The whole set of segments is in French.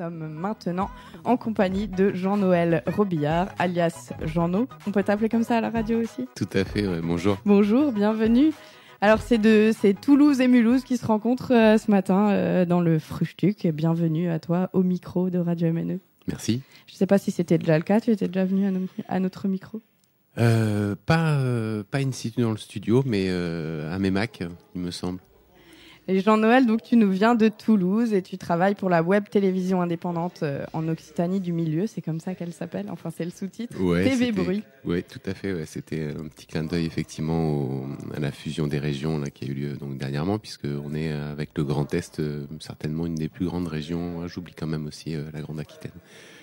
Nous sommes maintenant en compagnie de Jean-Noël Robillard, alias Jean-No. On peut t'appeler comme ça à la radio aussi? Tout à fait, ouais. bonjour. Bonjour, bienvenue. Alors c'est de c'est Toulouse et Mulhouse qui se rencontrent euh, ce matin euh, dans le Fruchtuc. Bienvenue à toi au micro de Radio MNE. Merci. Je ne sais pas si c'était déjà le cas, tu étais déjà venu à, no- à notre micro? Euh, pas pas in situ dans le studio, mais à Mémac, il me semble. Et Jean-Noël, donc tu nous viens de Toulouse et tu travailles pour la web télévision indépendante euh, en Occitanie du milieu, c'est comme ça qu'elle s'appelle, enfin c'est le sous-titre. Ouais, TV Bruit. Ouais, tout à fait. Ouais, c'était un petit clin d'œil effectivement au- à la fusion des régions là, qui a eu lieu donc dernièrement, puisque on est euh, avec le Grand Est, euh, certainement une des plus grandes régions. Ah, J'oublie quand même aussi euh, la Grande Aquitaine.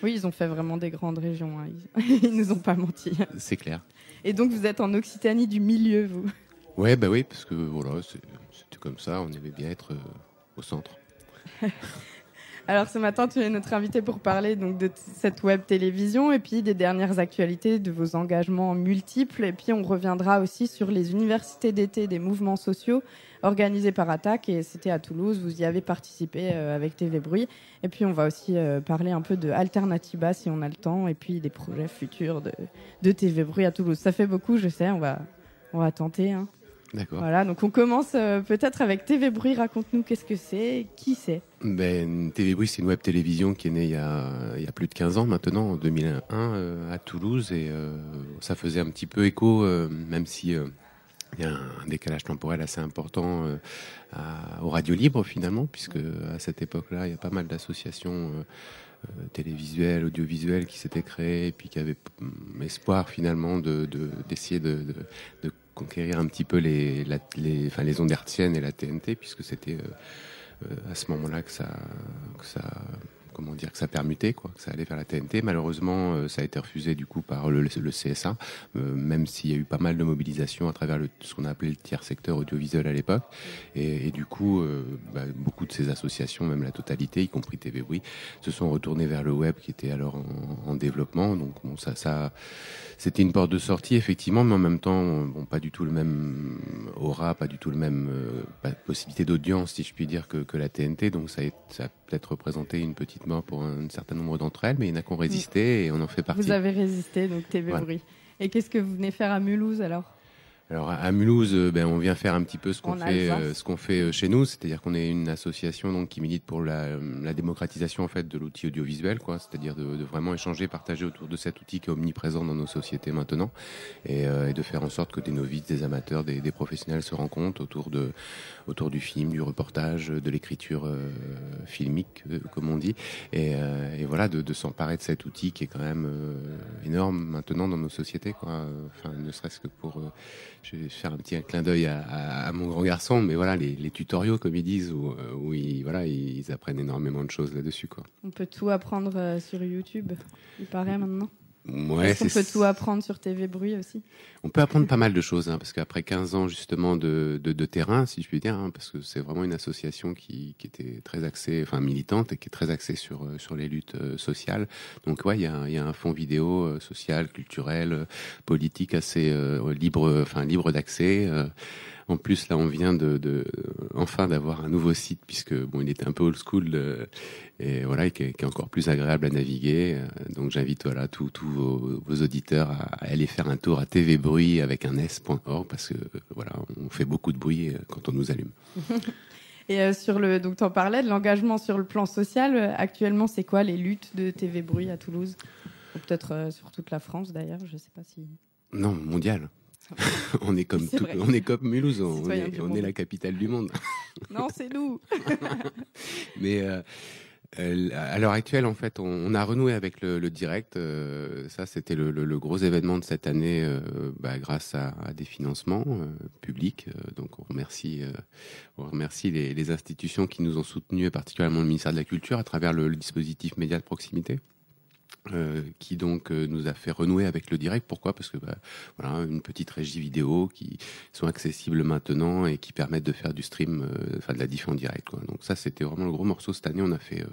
Oui, ils ont fait vraiment des grandes régions, hein. ils, ils nous ont pas menti. C'est clair. Et donc vous êtes en Occitanie du milieu, vous. Ouais, bah oui, parce que voilà, c'est- c'était comme ça. On aimait bien être euh, au centre. Alors ce matin, tu es notre invité pour parler donc de cette web télévision et puis des dernières actualités, de vos engagements multiples. Et puis on reviendra aussi sur les universités d'été des mouvements sociaux organisés par Attaque. Et c'était à Toulouse, vous y avez participé euh, avec TV Bruit. Et puis on va aussi euh, parler un peu de Alternativa si on a le temps et puis des projets futurs de, de TV Bruit à Toulouse. Ça fait beaucoup, je sais, on va, on va tenter. hein. D'accord. Voilà, donc on commence euh, peut-être avec TV Bruit. Raconte-nous qu'est-ce que c'est, qui c'est. Ben, TV Bruit, c'est une web télévision qui est née il y a, il y a plus de 15 ans maintenant, en 2001, euh, à Toulouse. Et euh, ça faisait un petit peu écho, même si il y a un décalage temporel assez important euh, à- aux radios libres finalement, puisque à cette époque-là, il y a pas mal d'associations euh, euh, télévisuelles, audiovisuelles qui s'étaient créées et puis qui avaient hum, espoir finalement de de- d'essayer de, de, de conquérir un petit peu les, la- les, enfin, les ondes hertziennes et la TNT, puisque c'était euh, euh, à ce moment-là que ça, que ça, comment dire, que ça permutait, quoi, que ça allait vers la TNT. Malheureusement, euh, ça a été refusé du coup par le, CSA, euh, même s'il y a eu pas mal de mobilisation à travers ce qu'on appelait le tiers secteur audiovisuel à l'époque. Et, du coup, euh, bah, beaucoup de ces associations, même la totalité, y compris TV se sont retournées vers le web qui était alors en, en développement. Donc bon, ça, ça, c'était une porte de sortie effectivement, mais en même temps, bon, pas du tout le même aura, pas du tout le même possibilité d'audience, si je puis dire, que, la TNT. Donc ça a, a peut-être représenté une petite mort pour un, certain nombre d'entre elles, mais il y en a qui ont résisté et on en fait partie. Vous avez résisté, donc TV Voilà. Bruit. Et qu'est-ce que vous venez faire à Mulhouse alors? Alors à- Mulhouse, euh, ben, on vient faire un petit peu ce qu'on fait, euh, ce qu'on fait euh, chez nous, c'est-à-dire qu'on est une association donc qui milite pour la, la démocratisation en fait de l'outil audiovisuel, quoi, c'est-à-dire de, de vraiment échanger, partager autour de cet outil qui est omniprésent dans nos sociétés maintenant, et, euh, et de faire en sorte que des novices, des amateurs, des, des professionnels se rencontrent autour de autour du film, du reportage, de l'écriture euh, filmique, comme on dit, et, euh, et voilà, de, de s'emparer de cet outil qui est quand même euh, énorme maintenant dans nos sociétés, quoi. Enfin, ne serait-ce que pour euh, je vais faire un petit clin d'œil à, mon grand garçon, mais voilà, les, les tutoriaux, comme ils disent, où, euh, où ils, voilà, ils apprennent énormément de choses là-dessus, quoi. On peut tout apprendre euh, sur YouTube, il paraît maintenant. Ouais, Est-ce qu'on c'est- peut tout apprendre sur TV Bruit aussi? On peut apprendre pas mal de choses, hein, parce qu'après 15 ans justement de, de, de terrain, si je puis dire, hein, parce que c'est vraiment une association qui, qui était très axée, enfin militante, et qui est très axée sur, euh, sur les luttes euh, sociales. Donc ouais, il y a, y a un fond vidéo euh, social, culturel, euh, politique assez euh, libre, enfin libre d'accès. En plus, là, on vient de, de enfin d'avoir un nouveau site puisque bon, il était un peu old school euh, et voilà, et qui est, qui est encore plus agréable à naviguer. Euh, Donc, j'invite voilà tous vos, vos auditeurs à, aller faire un tour à TV Bruit avec un s.org parce que euh, voilà, on fait beaucoup de bruit quand on nous allume. Et sur le, donc t'en parlais de l'engagement sur le plan social. Actuellement, c'est quoi les luttes de TV Bruit à Toulouse? Ou peut-être sur toute la France d'ailleurs, je sais pas si. Non, mondial. on est comme tout- on est comme Mulhouse, on, est, on la capitale du monde. Non, c'est nous. Mais euh, euh, à l'heure actuelle, en fait, on, on a renoué avec le, le direct. euh, ça, c'était le, le- le gros événement de cette année, euh, bah, grâce à, à des financements publics. Donc, on remercie, on remercie les, les institutions qui nous ont soutenus, et particulièrement le ministère de la Culture, à travers le, le dispositif média de proximité. Euh, qui donc euh, nous a fait renouer avec le direct. Pourquoi? Parce que bah, voilà, une petite régie vidéo qui sont accessibles maintenant et qui permettent de faire du stream, euh, enfin de la diff en direct. Quoi. Donc ça, c'était vraiment le gros morceau cette année. On a fait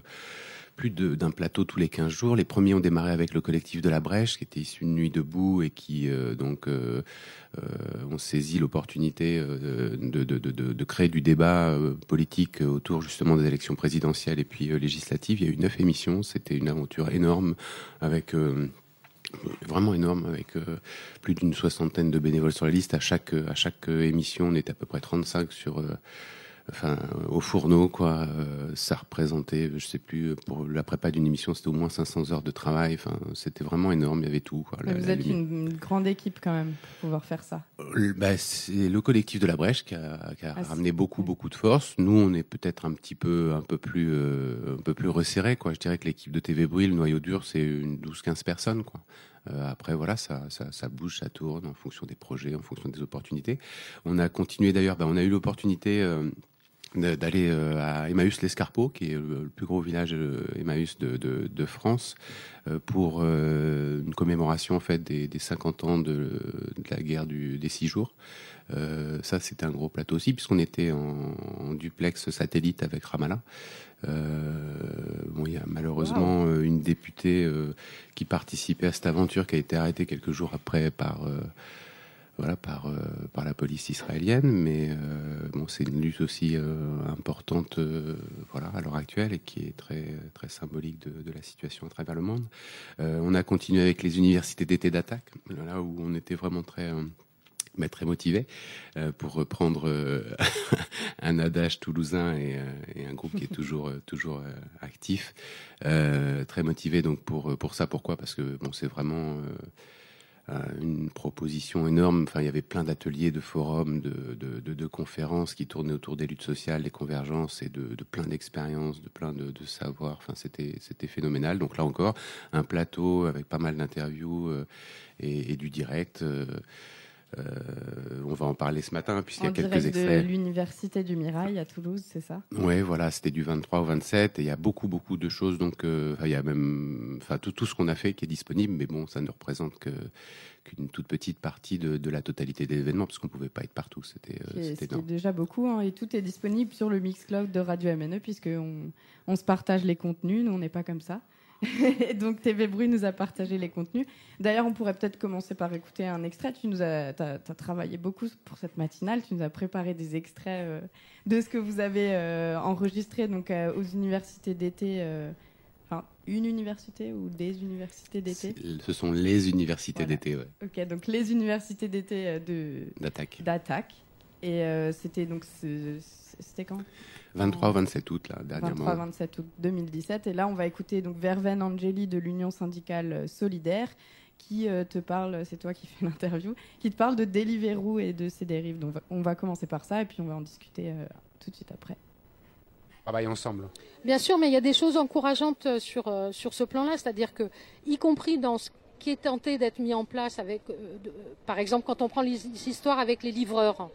plus d'un plateau tous les 15 jours. Les premiers ont démarré avec le collectif de la Brèche, qui était issu de Nuit debout et qui donc ont saisi l'opportunité de, de, de, créer du débat politique autour justement des élections présidentielles et puis législatives. Il y a eu neuf émissions. C'était une aventure énorme avec vraiment énorme avec euh, plus d'une soixantaine de bénévoles sur la liste. À chaque à chaque émission, on est à peu près 35 sur euh, enfin au fourneau quoi euh, ça représentait je sais plus pour la prépa d'une émission c'était au moins 500 heures de travail. Enfin c'était vraiment énorme il y avait tout quoi vous êtes une, grande équipe quand même pour pouvoir faire ça. Bah, c'est le collectif de la Brèche qui a, qui a ah, ramené beaucoup beaucoup de force. Nous on est peut-être un petit peu un peu plus un peu plus resserré quoi. Je dirais que l'équipe de TV Bruit le noyau dur c'est une 12 15 personnes quoi. Euh, après, voilà, ça, ça, ça, bouge, ça tourne en fonction des projets, en fonction des opportunités. On a continué d'ailleurs, ben, on a eu l'opportunité euh, d'aller euh, à Emmaüs l'Escarpeau, qui est le plus gros village Emmaüs de, de, de France, pour une commémoration en fait des, des 50 ans de, de, la guerre du, des six jours. Euh, ça, c'était un gros plateau aussi, puisqu'on était en, en, duplex satellite avec Ramallah. Euh, bon, il y a malheureusement euh, une députée euh, qui participait à cette aventure qui a été arrêtée quelques jours après par voilà par par la police israélienne mais bon c'est une lutte aussi importante voilà à l'heure actuelle et qui est très très symbolique de, la situation à travers le monde. On a continué avec les universités d'été d'attaque là où on était vraiment très très motivé euh, pour reprendre euh, un adage toulousain et, euh, et, un groupe qui est toujours toujours actif, très motivé donc pour pour ça. Pourquoi? Parce que bon, c'est vraiment une proposition énorme. Enfin, il y avait plein d'ateliers, de forums, de, de, conférences qui tournaient autour des luttes sociales, des convergences et de, plein d'expériences, de plein de, savoirs. Enfin, c'était c'était phénoménal. Donc là encore, un plateau avec pas mal d'interviews et, et, du direct. Euh, on va en parler ce matin puisqu'il y a quelques extraits. de l'université du Mirail à Toulouse, c'est ça? Oui, voilà, c'était du 23 au 27 et il y a beaucoup beaucoup de choses donc euh, il y a même enfin tout, tout ce qu'on a fait qui est disponible mais bon, ça ne représente que qu'une toute petite partie de, la totalité des événements parce qu'on pouvait pas être partout, c'était euh, c'était déjà beaucoup hein, et tout est disponible sur le Mixcloud de Radio MNE puisqu'on on se partage les contenus, nous on n'est pas comme ça. donc TV Bruit nous a partagé les contenus. D'ailleurs, on pourrait peut-être commencer par écouter un extrait. Tu nous as, as, travaillé beaucoup pour cette matinale. Tu nous as préparé des extraits euh, de ce que vous avez euh, enregistré donc euh, aux universités d'été. Enfin, une université ou des universités d'été? Ce sont les universités d'été, ouais. Ok, donc les universités d'été de d'attaque. D'attaque. Et c'était donc c'était quand? 23 27 août, là, dernièrement. 23 27 août 2017. Et là, on va écouter donc Verven Angeli de l'Union syndicale euh, solidaire qui euh, te parle, c'est toi qui fais l'interview, qui te parle de Deliveroo et de ses dérives. Donc on va commencer par ça et puis on va en discuter euh, tout de suite après. Travailler ensemble. Bien sûr, mais il y a des choses encourageantes sur, sur ce plan-là, c'est-à-dire que, y compris dans ce qui est tenté d'être mis en place avec, par exemple, quand on prend les histoires avec les livreurs,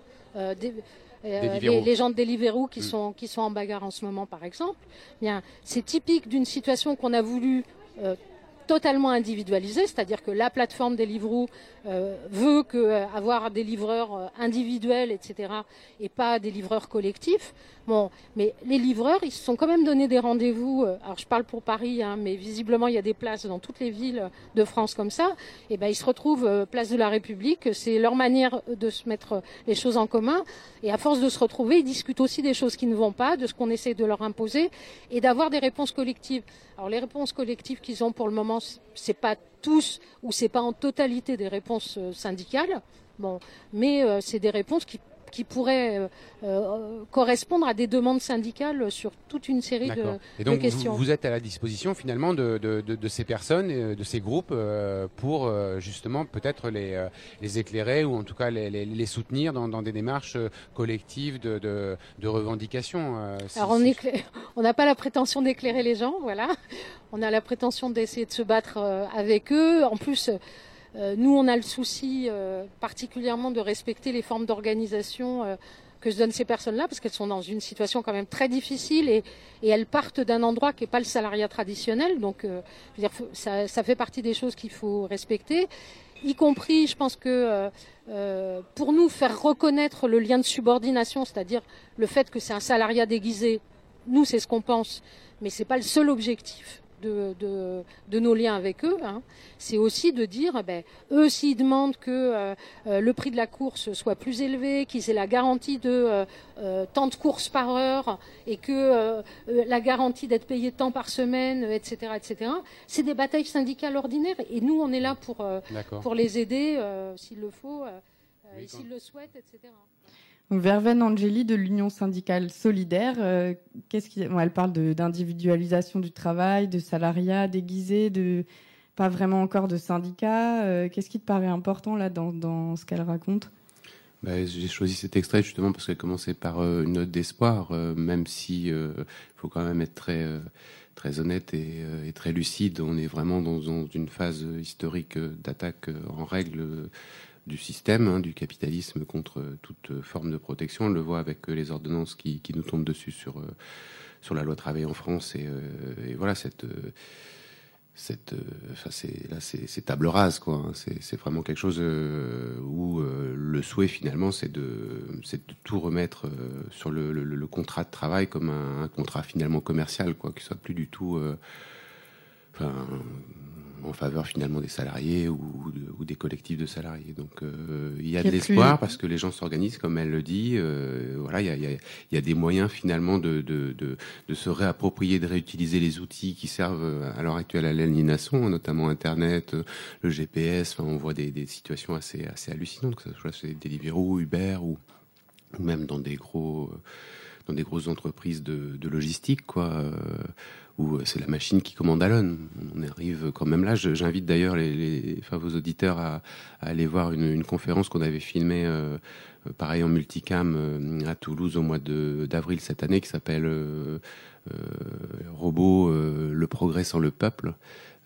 euh, les, gens de Deliveroo qui, mm. sont, qui sont en bagarre en ce moment, par exemple, bien, c'est typique d'une situation qu'on a voulu euh, totalement individualisée, c'est-à-dire que la plateforme Deliveroo euh, veut euh, avoir des livreurs euh, individuels, etc., et pas des livreurs collectifs. Bon, mais les livreurs, ils se sont quand même donné des rendez-vous. alors je parle pour Paris, hein, mais visiblement il y a des places dans toutes les villes de France comme ça. Et ben ils se retrouvent place de la République. C'est leur manière de se mettre les choses en commun. Et à force de se retrouver, ils discutent aussi des choses qui ne vont pas, de ce qu'on essaie de leur imposer, et d'avoir des réponses collectives. Alors les réponses collectives qu'ils ont pour le moment, c'est pas tous ou c'est pas en totalité des réponses euh, syndicales. Mais euh, c'est des réponses qui qui pourraient euh, euh, correspondre à des demandes syndicales sur toute une série de, et donc questions. Vous, vous, êtes à la disposition finalement de, de, de, de ces personnes, de ces groupes, pour justement peut-être les, les éclairer ou en tout cas les, les, les soutenir dans, dans, des démarches collectives de, de, de revendication. Alors on n'a pas la prétention d'éclairer les gens, voilà. On a la prétention d'essayer de se battre avec eux. En plus, euh, nous, on a le souci euh, particulièrement de respecter les formes d'organisation euh, que se donnent ces personnes-là, parce qu'elles sont dans une situation quand même très difficile et, elles partent d'un endroit qui n'est pas le salariat traditionnel. Donc, dire, ça, ça, fait partie des choses qu'il faut respecter, y compris, je pense que pour nous, faire reconnaître le lien de subordination, c'est-à-dire le fait que c'est un salariat déguisé, nous, c'est ce qu'on pense, mais c'est pas le seul objectif de, de, nos liens avec eux, hein, c'est aussi de dire, ben, eux, s'ils demandent que euh, euh, le prix de la course soit plus élevé, qu'ils aient la garantie de euh, tant de courses par heure et que la garantie d'être payé tant par semaine, etc., etc., c'est des batailles syndicales ordinaires. Et nous, on est là pour, pour les aider s'il le faut, s'ils le souhaitent, etc. Verven Angeli de l'Union syndicale solidaire, euh, qu'est-ce qui... elle parle d'individualisation du travail, de salariat déguisé, de pas vraiment encore de syndicat. Euh, qu'est-ce qui te paraît important là dans, ce qu'elle raconte? Bah, J'ai choisi cet extrait justement parce qu'elle commençait par euh, une note d'espoir, même si il faut quand même être très très honnête et, et, très lucide. On est vraiment dans, dans une phase historique d'attaque en règle du système, hein, du capitalisme contre toute forme de protection. On le voit avec les ordonnances qui, nous tombent dessus sur euh, sur la loi travail en France et, euh, voilà cette cette enfin c'est là c'est table rase quoi hein. c'est vraiment quelque chose euh, où le souhait finalement c'est de c'est de tout remettre sur le, contrat de travail comme un, un, contrat finalement commercial quoi qui soit plus du tout enfin en faveur finalement des salariés ou, ou des collectifs de salariés. Donc euh, il y a de l'espoir parce que les gens s'organisent, comme elle le dit. Euh, voilà, il y a, y, a, y a, des moyens finalement de, de, de, de, se réapproprier, de réutiliser les outils qui servent à l'heure actuelle à l'aliénation, notamment Internet, le GPS. Enfin, on voit des, des situations assez, assez hallucinantes, que ce soit chez Deliveroo, Uber ou, ou même dans des gros dans des grosses entreprises de, de logistique, quoi. Euh, où c'est la machine qui commande Alon. On arrive quand même là. J'invite d'ailleurs les, les, enfin, vos auditeurs à, à aller voir une, une conférence qu'on avait filmée, euh, pareil en multicam, euh, à Toulouse au mois d'avril cette année, qui s'appelle euh, euh Robot, le progrès sans le peuple.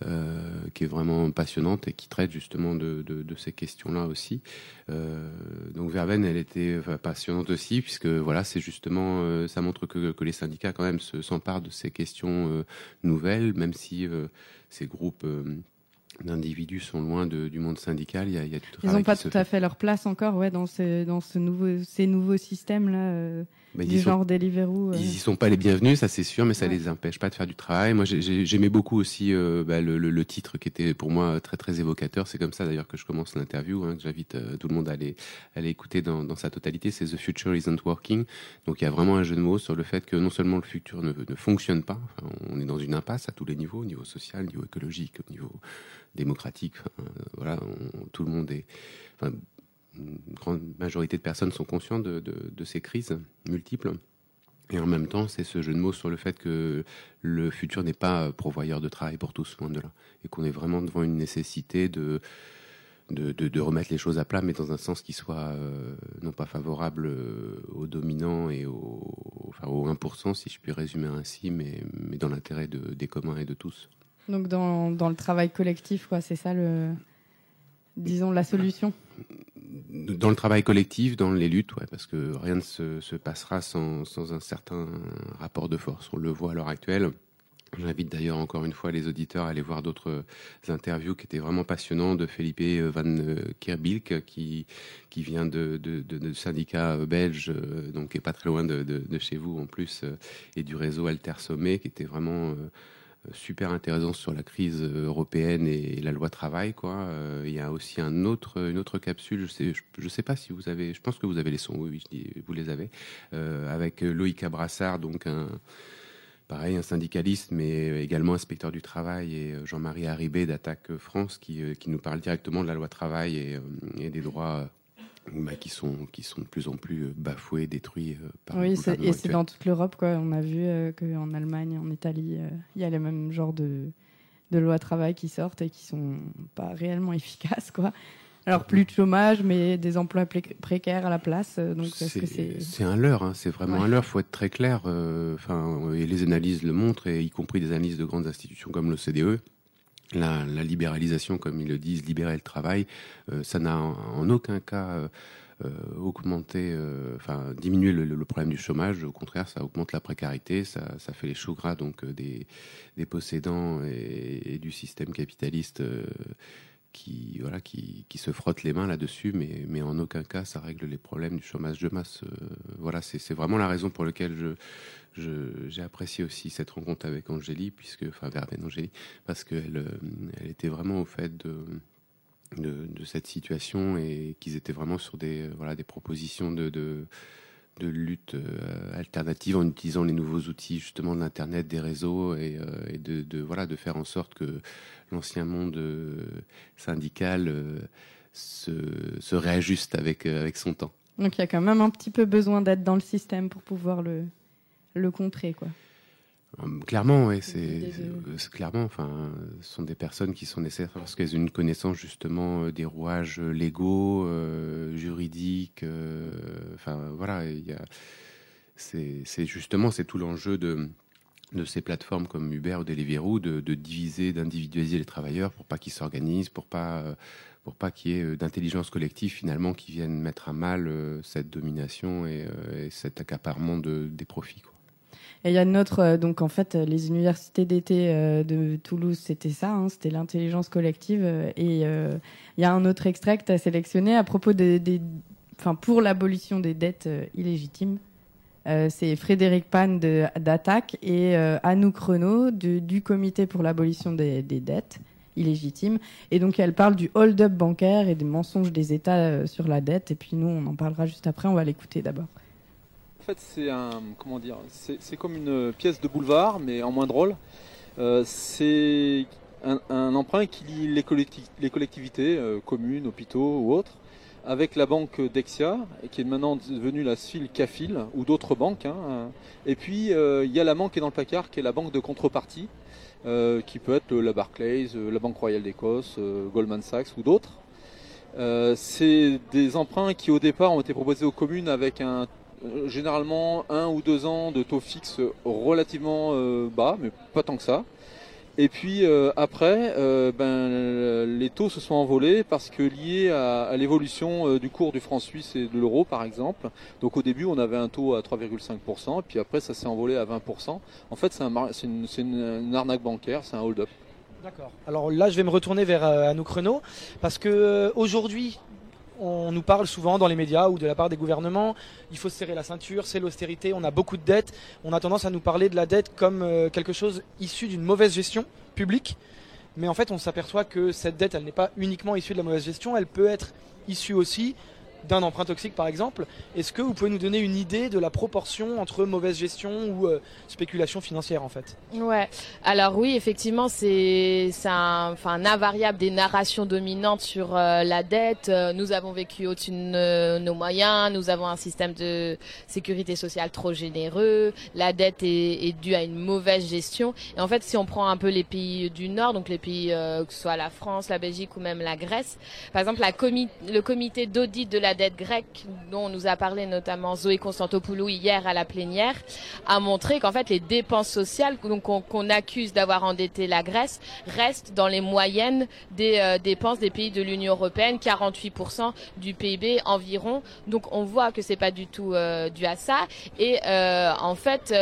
Euh, qui est vraiment passionnante et qui traite justement de, de, de ces questions-là aussi. Euh, donc Verben, elle était passionnante aussi puisque voilà, c'est justement, euh, ça montre que, que les syndicats quand même s'emparent de ces questions nouvelles, même si ces groupes d'individus sont loin de, du monde syndical. Il y a, il y a du Ils n'ont pas tout à fait leur place encore, ouais, dans ce, dans ce nouveau, ces nouveaux systèmes là bah, du genre Deliveroo. Euh. Ils y sont pas les bienvenus, ça c'est sûr, mais ça ouais. les empêche pas de faire du travail. Moi, j'aimais beaucoup aussi euh, bah, le, le, le, titre qui était pour moi très très évocateur. C'est comme ça d'ailleurs que je commence l'interview, hein, que j'invite euh, tout le monde à aller, à aller écouter dans, dans sa totalité. C'est The Future Isn't Working. Donc il y a vraiment un jeu de mots sur le fait que non seulement le futur ne, ne fonctionne pas, enfin, on est dans une impasse à tous les niveaux, au niveau social, au niveau écologique, au niveau démocratique. Enfin, voilà, tout le monde est. Enfin, une grande majorité de personnes sont conscientes de, ces crises multiples. Et en même temps, c'est ce jeu de mots sur le fait que le futur n'est pas pourvoyeur de travail pour tous, loin de là. Et qu'on est vraiment devant une nécessité de, de, remettre les choses à plat, mais dans un sens qui soit euh, non pas favorable euh, aux dominants et aux, enfin, aux 1%, si je puis résumer ainsi, mais, mais dans l'intérêt de, des communs et de tous. Donc dans, dans le travail collectif, quoi, c'est ça le, disons, la solution dans le travail collectif, dans les luttes, ouais, parce que rien ne se, se passera sans, sans, un certain rapport de force. On le voit à l'heure actuelle. J'invite d'ailleurs encore une fois les auditeurs à aller voir d'autres interviews qui étaient vraiment passionnants de Felipe Van Kerbilk qui qui vient de, de, de, de syndicat belge donc qui est pas très loin de, de chez vous en plus et du réseau Alter Sommet qui était vraiment super intéressant sur la crise européenne et la loi travail euh, il y a aussi une autre capsule je je, sais pas si vous avez je pense que vous avez les sons oui, dis, vous les avez. Euh, avec Loïc Abrassard donc un pareil un syndicaliste mais également inspecteur du travail et Jean-Marie Haribé d'Attaque France qui nous parle directement de la loi travail et des droits bah, qui sont qui sont de plus en plus euh, bafoués, détruits euh, par oui, le et c'est dans toute l'Europe quoi. On a vu euh, qu'en Allemagne, en Italie, il y a les mêmes genres de de lois travail qui sortent et qui sont pas réellement efficaces quoi. Alors plus de chômage, mais des emplois précaires à la place. Donc c'est un leurre, hein, c'est vraiment ouais. un leurre. Faut être très clair. Enfin, euh, et les analyses le montrent, et y compris des analyses de grandes institutions comme l'OCDE la, la, libéralisation, comme ils le disent, libérer le travail, euh, ça n'a en, aucun cas euh, euh augmenté, euh, enfin diminué le, le, problème du chômage. Au contraire, ça augmente la précarité, ça, fait les choux donc des, des possédants et, et, du système capitaliste qui, voilà, qui, qui se frottent les mains là-dessus, mais, mais en aucun cas ça règle les problèmes du chômage de masse. voilà, c'est vraiment la raison pour laquelle je j'ai apprécié aussi cette rencontre avec Angélie, puisque, enfin, Verben Angélie, parce qu'elle elle était vraiment au fait de, de, cette situation et qu'ils étaient vraiment sur des, voilà, des propositions de, de lutte alternative en utilisant les nouveaux outils justement de l'internet, des réseaux et, et de, voilà de faire en sorte que l'ancien monde syndical se, se réajuste avec avec son temps. Donc il y a quand même un petit peu besoin d'être dans le système pour pouvoir le le contrer, quoi. Hum, clairement, oui, c'est clairement. Enfin, ce sont des personnes qui sont nécessaires parce qu'elles ont une connaissance justement euh, des rouages légaux, euh, juridiques. Euh, enfin, voilà. C'est justement c'est tout l'enjeu de de ces plateformes comme Uber ou Deliveroo de, de diviser, d'individualiser les travailleurs pour pas qu'ils s'organisent, pour pas pour pas qu'il y ait d'intelligence collective finalement qui vienne mettre à mal cette domination et, et cet accaparement de, des profits. Quoi. Et il y a notre, euh, donc en fait, les universités d'été euh, de Toulouse, c'était ça, hein, c'était l'intelligence collective. Euh, et il y a un autre extrait que tu as sélectionné à propos des, enfin, pour l'abolition des dettes illégitimes. c'est Frédéric Pan d'Attaque et Anouk Renault du Comité pour l'abolition des, des, dettes illégitimes. Et donc elle parle du hold-up bancaire et des mensonges des États sur la dette. Et puis nous, on en parlera juste après. On va l'écouter d'abord fait, c'est un, comment dire, c'est comme une pièce de boulevard, mais en moins drôle. Euh, c'est un, emprunt qui lie les, collectivités, euh, communes, hôpitaux ou autres, avec la banque Dexia, qui est maintenant devenue la SFIL Cafil, ou d'autres banques. Hein. Et puis, euh, il y a la banque qui est dans le placard, qui est la banque de contrepartie, qui peut être la Barclays, la Banque Royale d'Écosse, Goldman Sachs ou d'autres. c'est des emprunts qui au départ ont été proposés aux communes avec un généralement un ou deux ans de taux fixe relativement euh, bas, mais pas tant que ça. Et puis euh, après, ben, les taux se sont envolés parce que liés à, l'évolution du cours du franc suisse et de l'euro par exemple. Donc au début on avait un taux à 3,5%, et puis après ça s'est envolé à 20%. En fait c'est une, une, arnaque bancaire, c'est un hold-up. D'accord. Alors là je vais me retourner vers Anouk Renault parce que aujourd'hui on nous parle souvent dans les médias ou de la part des gouvernements, il faut serrer la ceinture, c'est l'austérité, on a beaucoup de dettes. On a tendance à nous parler de la dette comme euh, quelque chose issu d'une mauvaise gestion publique. Mais en fait, on s'aperçoit que cette dette, elle n'est pas uniquement issue de la mauvaise gestion, elle peut être issue aussi d'un emprunt toxique par exemple. Est-ce que vous pouvez nous donner une idée de la proportion entre mauvaise gestion ou euh, spéculation financière en fait? Ouais. Alors oui, effectivement, c'est un, enfin, invariable des narrations dominantes sur euh, la dette. Euh, nous avons vécu au-dessus de nos moyens. Nous avons un système de sécurité sociale trop généreux. La dette est, est, due à une mauvaise gestion. Et en fait, si on prend un peu les pays du Nord, donc les pays que ce soit la France, la Belgique ou même la Grèce, par exemple, la le comité d'audit de la dette grecque dont nous a parlé notamment Zoé Constantopoulou hier à la plénière a montré qu'en fait les dépenses sociales qu'on accuse d'avoir endetté la Grèce restent dans les moyennes des euh, dépenses des pays de l'Union européenne, 48% du PIB environ. Donc on voit que c'est pas du tout euh, dû à ça. Et euh, en fait,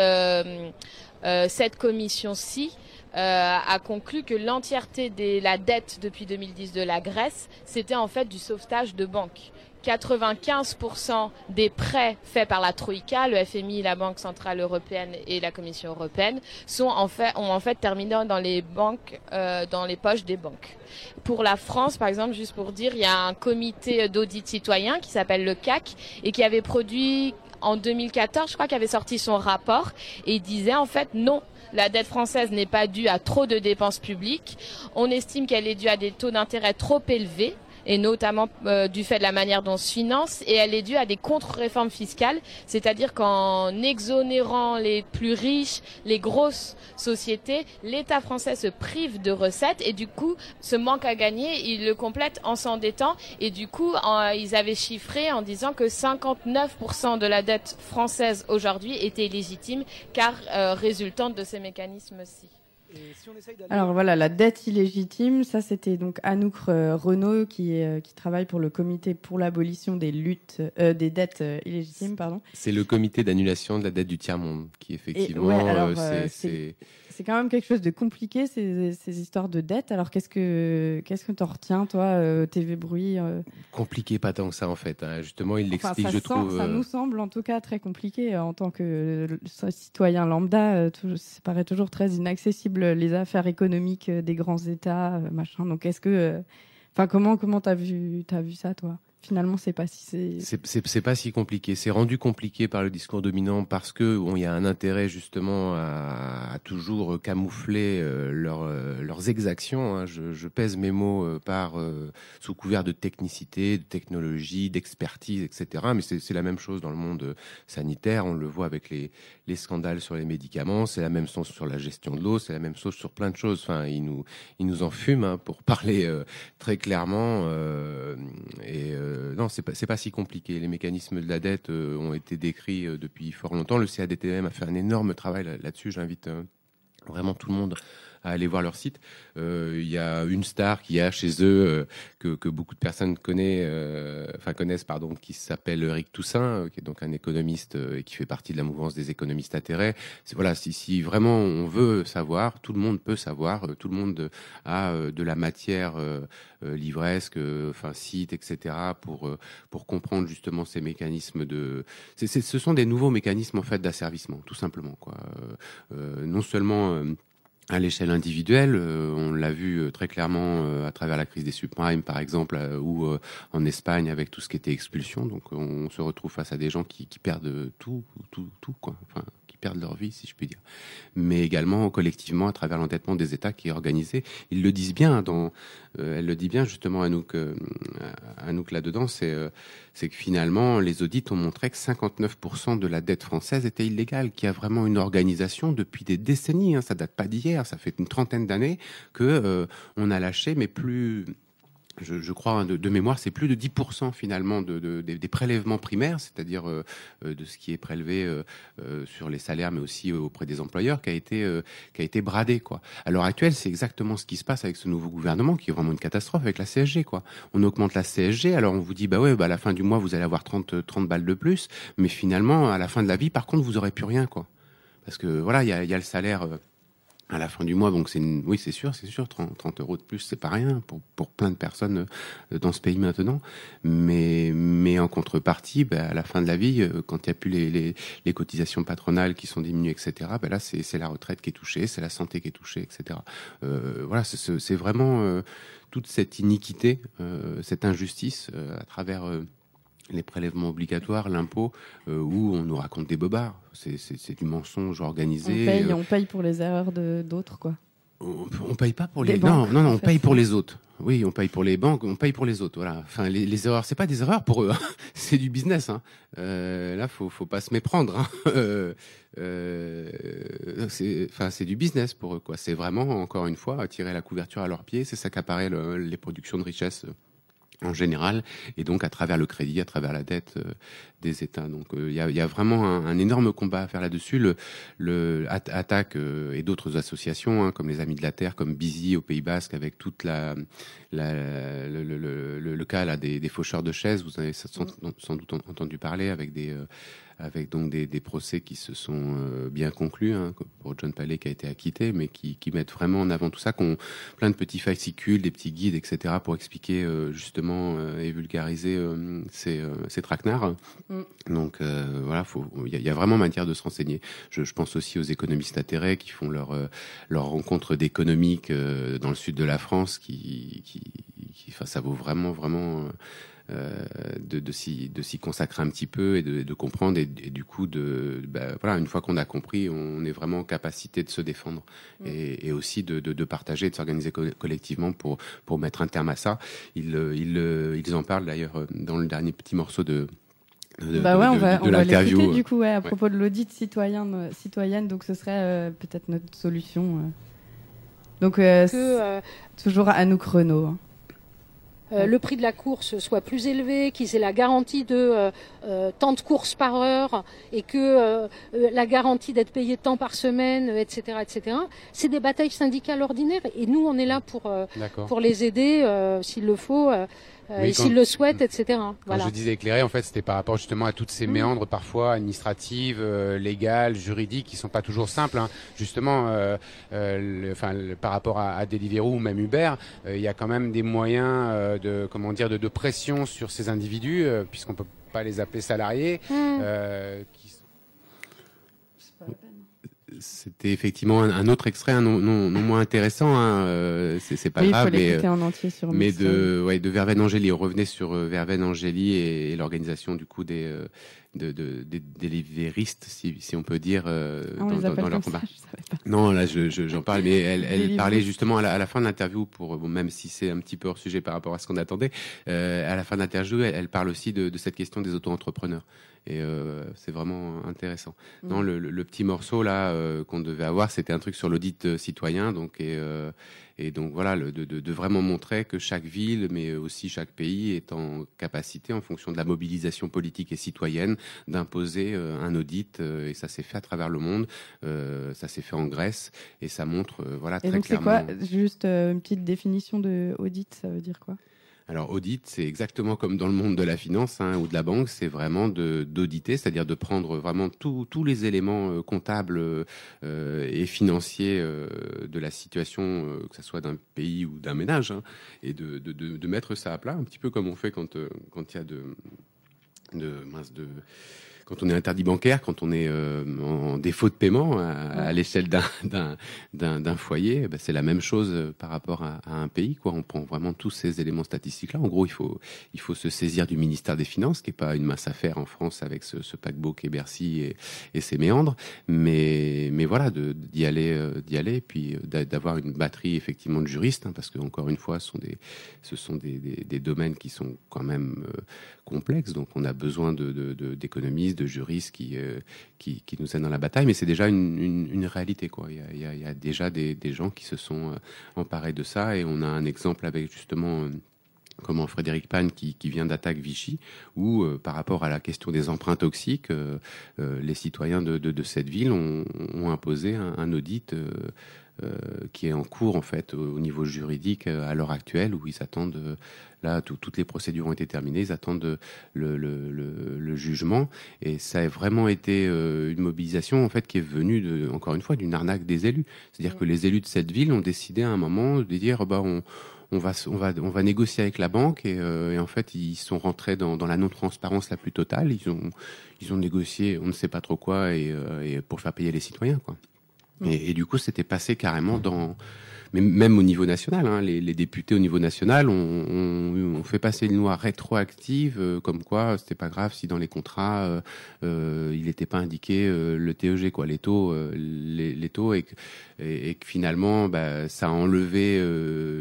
cette commission-ci a conclu que l'entièreté de la dette depuis 2010 de la Grèce, c'était en fait du sauvetage de banques. 95% des prêts faits par la Troïka, le FMI, la Banque centrale européenne et la Commission européenne, sont en fait, ont en fait terminé dans les banques, euh, dans les poches des banques. Pour la France, par exemple, juste pour dire, il y a un comité d'audit citoyen qui s'appelle le CAC et qui avait produit en 2014, je crois, qu'il avait sorti son rapport et disait en fait non, la dette française n'est pas due à trop de dépenses publiques. On estime qu'elle est due à des taux d'intérêt trop élevés et notamment euh, du fait de la manière dont on se finance, et elle est due à des contre-réformes fiscales, c'est-à-dire qu'en exonérant les plus riches, les grosses sociétés, l'État français se prive de recettes et du coup, ce manque à gagner, il le complète en s'endettant et du coup, ils avaient chiffré en disant que 59% de la dette française aujourd'hui était légitime car euh, résultante de ces mécanismes-ci. Alors voilà, la dette illégitime, ça c'était donc Anouk Renault qui, euh, qui travaille pour le comité pour l'abolition des luttes, euh, des dettes euh, illégitimes, pardon. C'est le comité d'annulation de la dette du tiers monde qui effectivement, c'est quand même quelque chose de compliqué ces, ces histoires de dette. Alors qu'est-ce que qu'est-ce que t'en retiens toi, euh, TV Bruit euh Compliqué pas tant que ça en fait. hein. Justement, il l'explique, je sent- trouve. ça euh, nous semble en tout cas très compliqué en tant que citoyen lambda. tout- ça paraît toujours très inaccessible les affaires économiques des grands États, machin. Donc est-ce que, enfin comment comment t'as vu t'as vu ça toi? Finalement, c'est pas si c'est. Pas si compliqué. C'est rendu compliqué par le discours dominant parce que il y a un intérêt justement à, toujours camoufler euh, euh, leurs exactions. hein. Je, pèse mes mots euh, par euh, sous couvert de technicité, de technologie, d'expertise, etc. Mais c'est la même chose dans le monde euh, sanitaire. On le voit avec les les scandales sur les médicaments. C'est la même chose sur la gestion de l'eau. C'est la même chose sur plein de choses. Enfin, ils nous ils nous en fument hein, pour parler euh, très clairement. euh, et euh, non, c'est pas pas si compliqué. Les mécanismes de la dette euh, ont été décrits euh, depuis fort longtemps. Le CADTM a fait un énorme travail là- là-dessus. J'invite euh, vraiment tout le monde à aller voir leur site. Euh, Il y a une star qui a chez eux euh, que, que beaucoup de personnes connaissent, euh, enfin connaissent pardon, qui s'appelle Eric Toussaint, qui est donc un économiste et qui fait partie de la mouvance des économistes atterrés. Voilà, si, si vraiment on veut savoir, tout le monde peut savoir, tout le monde a de la matière livresque, enfin site, etc. pour pour comprendre justement ces mécanismes de. c'est c'est- ce sont des nouveaux mécanismes en fait d'asservissement, tout simplement quoi. Euh, non seulement euh, à l'échelle individuelle, euh, on l'a vu euh, très clairement euh, à travers la crise des subprimes, par exemple, ou en Espagne avec tout ce qui était expulsion. Donc, on se retrouve face à des gens qui, qui perdent tout, tout, tout, quoi. Enfin, perdent leur vie, si je puis dire. Mais également collectivement à travers l'endettement des États qui est organisé. Ils le disent bien euh, elle le dit bien justement Anouk, euh, Anouk là-dedans, c'est euh, que finalement les audits ont montré que 59% de la dette française était illégale, qu'il y a vraiment une organisation depuis des décennies. Hein, ça date pas d'hier, ça fait une trentaine d'années que euh, on a lâché, mais plus je, je crois hein, de, de mémoire, c'est plus de 10% finalement de, de- des, prélèvements primaires, c'est-à-dire euh, euh, de ce qui est prélevé euh, euh, sur les salaires, mais aussi euh, auprès des employeurs, qui a été euh, qui a été bradé quoi. À l'heure actuelle, c'est exactement ce qui se passe avec ce nouveau gouvernement, qui est vraiment une catastrophe avec la CSG quoi. On augmente la CSG, alors on vous dit bah ouais, bah à la fin du mois vous allez avoir 30 30 balles de plus, mais finalement à la fin de la vie, par contre, vous aurez plus rien quoi. Parce que voilà, il y a, y a le salaire. À la fin du mois, donc c'est une- oui, c'est sûr, c'est sûr, 30, 30 euros de plus, c'est pas rien pour, pour plein de personnes euh, dans ce pays maintenant. Mais, mais en contrepartie, ben, à la fin de la vie, euh, quand il n'y a plus les, les, les cotisations patronales qui sont diminuées, etc., ben là, c'est la retraite qui est touchée, c'est la santé qui est touchée, etc. Euh, voilà, c'est- vraiment euh, toute cette iniquité, euh, cette injustice euh, à travers les prélèvements obligatoires, l'impôt, euh, où on nous raconte des bobards. C'est- du mensonge On organisé. paye, euh, on paye pour les erreurs d'autres quoi. on, on paye pas pour les banques, non non non on paye pour les autres oui on paye pour les banques on paye pour les autres voilà enfin les, les erreurs c'est pas des erreurs pour eux hein. c'est du business hein. euh, là faut faut pas se méprendre hein. Euh, euh, c'est enfin c'est du business pour eux quoi c'est vraiment encore une fois tirer la couverture à leurs pieds c'est s'accaparer le- les productions de richesse en général, et donc à travers le crédit, à travers la dette euh, des États. Donc euh, il y, a, y a vraiment un, un énorme combat à faire là-dessus. Le, le At- Attaque euh, et d'autres associations, hein, comme les Amis de la Terre, comme Bizy au Pays Basque, avec toute la, la le, le- le cas là des, des faucheurs de chaises. Vous avez sans, sans doute entendu parler avec des euh, avec donc des, des procès qui se sont euh, bien conclus hein, pour John Palais qui a été acquitté, mais qui, qui mettent vraiment en avant tout ça, qu'on plein de petits fascicules, des petits guides, etc. pour expliquer euh, justement euh, et vulgariser euh, ces, euh, ces traquenards. Mm. Donc euh, voilà, il y, y a vraiment matière de se renseigner. Je, je pense aussi aux économistes atterrés qui font leur leur rencontre d'économiques euh, dans le sud de la France, qui, qui, qui enfin, ça vaut vraiment vraiment. Euh, de, de s'y de s'y consacrer un petit peu et de, de comprendre et, et du coup de bah, voilà une fois qu'on a compris on est vraiment en capacité de se défendre Mm. et, et aussi de, de, de partager de s'organiser co- collectivement pour pour mettre un terme à ça ils euh, ils euh, ils en parlent d'ailleurs dans le dernier petit morceau de de, bah de- on va, de on va l'interview l'écouter du coup ouais, à Ouais. propos de l'audit citoyen, euh, citoyenne, donc ce serait euh, peut-être notre solution. euh. Donc euh, Que, euh, c'est toujours Anouk Renault. hein. Le prix de la course soit plus élevé, qu'ils aient la garantie de tant de courses par heure et que la garantie d'être payé tant par semaine, etc., etc. C'est des batailles syndicales ordinaires et nous on est là pour pour les aider s'il le faut. Euh, s'ils le souhaitent, etc. Quand je disais éclairé, en fait, c'était par rapport justement à toutes ces mm. méandres parfois administratives, euh, légales, juridiques, qui sont pas toujours simples. Hein. Justement, euh, euh enfin, par rapport à, à Deliveroo ou même Uber, il y a quand même des moyens de, comment dire, de, de pression sur ces individus, puisqu'on peut pas les appeler salariés, mm. qui c'était effectivement un, autre extrait, non, non, moins intéressant. Hein, euh, c'est pas grave, mais, euh, en entier sur mais de, ouais, de Verveine Angéli. On revenait sur euh, Verveine Angéli et, l'organisation du coup des de, de, des délivéristes, si, si on peut dire, euh, dans, dans, leur combat. Ça, non, là, j'en je, parlais, mais elle, elle parlait justement à la, à la fin de l'interview, pour bon, même si c'est un petit peu hors sujet par rapport à ce qu'on attendait, euh, à la fin de l'interview, elle, elle, parle aussi de, de cette question des auto-entrepreneurs. Et euh, c'est vraiment intéressant. Mmh. Non, le, le, petit morceau là qu'on devait avoir, c'était un truc sur l'audit citoyen, donc et, et donc voilà, le, de, de, vraiment montrer que chaque ville, mais aussi chaque pays, est en capacité, en fonction de la mobilisation politique et citoyenne, d'imposer euh, un audit. Euh, et ça s'est fait à travers le monde. Euh, ça s'est fait en Grèce et ça montre, voilà, et très donc clairement. C'est quoi Juste une petite définition de audit, ça veut dire quoi? Alors audit, c'est exactement comme dans le monde de la finance hein, ou de la banque, c'est vraiment d'auditer, c'est-à-dire de prendre vraiment tous les éléments comptables euh, et financiers euh, de la situation, que ce soit d'un pays ou d'un ménage, hein, et de, de, de, de, mettre ça à plat, un petit peu comme on fait quand quand il y a de de mince de quand on est interdit bancaire, quand on est euh, en défaut de paiement à, l'échelle d'un foyer, ben c'est la même chose euh, par rapport à, à, un pays. Quoi. On prend vraiment tous ces éléments statistiques-là. En gros, il faut, il faut se saisir du ministère des Finances, qui est pas une masse à faire en France avec ce, ce paquebot qui est Bercy et, et, ses méandres. Mais, mais voilà, d'y aller, euh, d'y aller, puis d'avoir une batterie effectivement de juristes, hein, parce que encore une fois, ce sont des, ce sont des, des, des domaines qui sont quand même complexes. Donc, on a besoin de de juristes qui, euh, qui, qui, nous aident dans la bataille, mais c'est déjà une, réalité. Quoi. Il, y a, déjà des, gens qui se sont euh, emparés de ça, et on a un exemple avec justement euh, comment Frédéric Pan qui, qui vient d'attaque Vichy, où par rapport à la question des emprunts toxiques, les citoyens de, de, cette ville ont, imposé un audit qui est en cours en fait au, niveau juridique à l'heure actuelle, où ils attendent là toutes les procédures ont été terminées, ils attendent le, le, le, le jugement, et ça a vraiment été une mobilisation en fait qui est venue de, encore une fois d'une arnaque des élus, c'est-à-dire que les élus de cette ville ont décidé à un moment de dire bah on on va, on va, on va négocier avec la banque et, euh, et en fait ils sont rentrés dans, dans la non-transparence la plus totale. Ils ont, ils ont négocié, on ne sait pas trop quoi et, euh, et pour faire payer les citoyens quoi. Et, du coup c'était passé carrément dans mais même au niveau national, hein, les, les, députés au niveau national ont, on, fait passer une loi rétroactive, euh, comme quoi c'était pas grave si dans les contrats euh, euh il n'était pas indiqué euh, le TEG, quoi, les taux, euh, les, les, taux, et que, et, que finalement, bah, ça a enlevé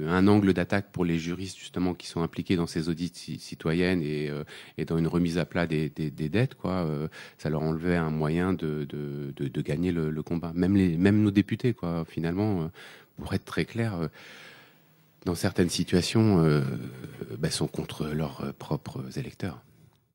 un angle d'attaque pour les juristes justement qui sont impliqués dans ces audits citoyennes et, et dans une remise à plat des, des, des dettes, quoi. ça leur enlevait un moyen de, de, de, de gagner le, le, combat. Même les, même nos députés, quoi. Finalement pour être très clair, euh, dans certaines situations, euh, bah, sont contre leurs propres électeurs.